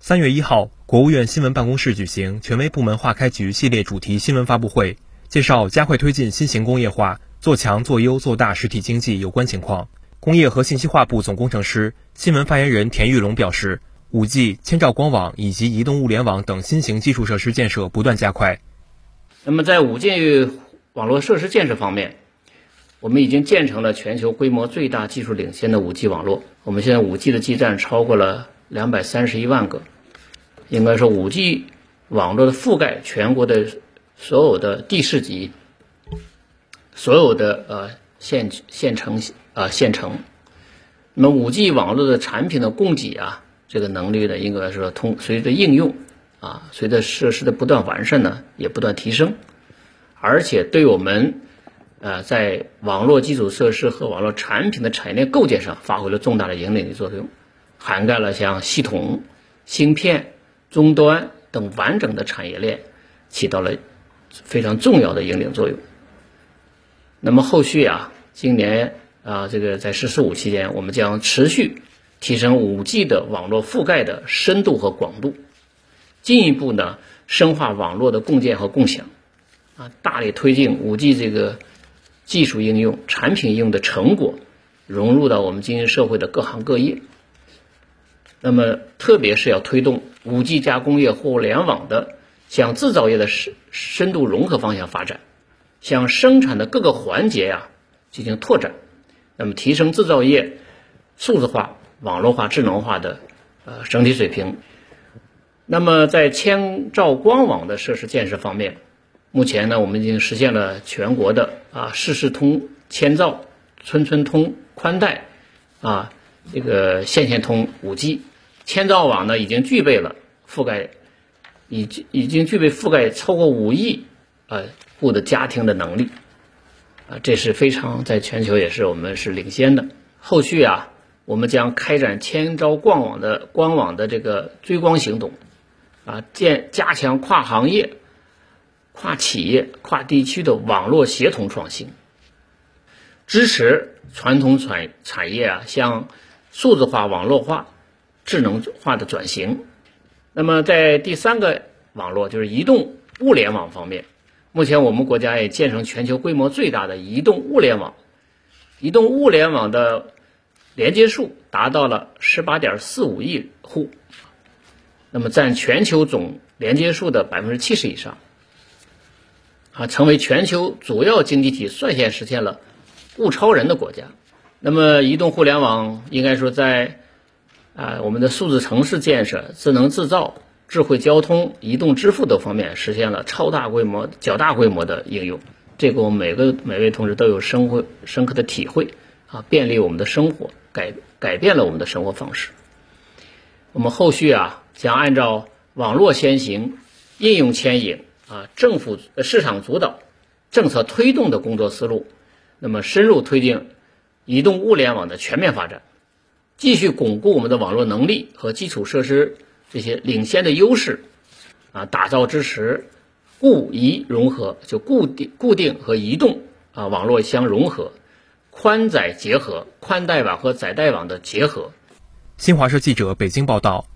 三月一号，国务院新闻办公室举行权威部门化开局系列主题新闻发布会，介绍加快推进新型工业化、做强做优做大实体经济有关情况。工业和信息化部总工程师、新闻发言人田玉龙表示，五 G、千兆光网以及移动物联网等新型基础设施建设不断加快。那么，在五 G 网络设施建设方面，我们已经建成了全球规模最大、技术领先的五 G 网络。我们现在五 G 的基站超过了。两百三十一万个，应该说五 G 网络的覆盖全国的所有的地市级，所有的呃县县城啊县城。那么五 G 网络的产品的供给啊，这个能力呢，应该说通随着应用啊，随着设施的不断完善呢，也不断提升，而且对我们呃在网络基础设施和网络产品的产业链构建上发挥了重大的引领的作用。涵盖了像系统、芯片、终端等完整的产业链，起到了非常重要的引领作用。那么后续啊，今年啊，这个在“十四五”期间，我们将持续提升五 G 的网络覆盖的深度和广度，进一步呢深化网络的共建和共享，啊，大力推进五 G 这个技术应用、产品应用的成果融入到我们经济社会的各行各业。那么，特别是要推动五 G 加工业互联网的向制造业的深深度融合方向发展，向生产的各个环节呀进行拓展，那么提升制造业数字化、网络化、智能化的呃整体水平。那么，在千兆光网的设施建设方面，目前呢，我们已经实现了全国的啊市市通千兆、村村通宽带啊。这个线线通五 G，千兆网呢已经具备了覆盖，已经已经具备覆盖超过五亿呃户的家庭的能力，啊，这是非常在全球也是我们是领先的。后续啊，我们将开展千兆光网的光网的这个追光行动，啊，建加强跨行业、跨企业、跨地区的网络协同创新，支持传统产产业啊向。数字化、网络化、智能化的转型。那么，在第三个网络就是移动物联网方面，目前我们国家也建成全球规模最大的移动物联网。移动物联网的连接数达到了十八点四五亿户，那么占全球总连接数的百分之七十以上，啊，成为全球主要经济体率先实现了物超人的国家。那么，移动互联网应该说在啊我们的数字城市建设、智能制造、智慧交通、移动支付等方面实现了超大规模、较大规模的应用。这个我们每个每位同志都有深会深刻的体会啊，便利我们的生活，改改变了我们的生活方式。我们后续啊将按照网络先行、应用牵引啊、政府市场主导、政策推动的工作思路，那么深入推进。移动物联网的全面发展，继续巩固我们的网络能力和基础设施这些领先的优势，啊，打造支持固移融合，就固定固定和移动啊网络相融合，宽窄结合，宽带网和窄带网的结合。新华社记者北京报道。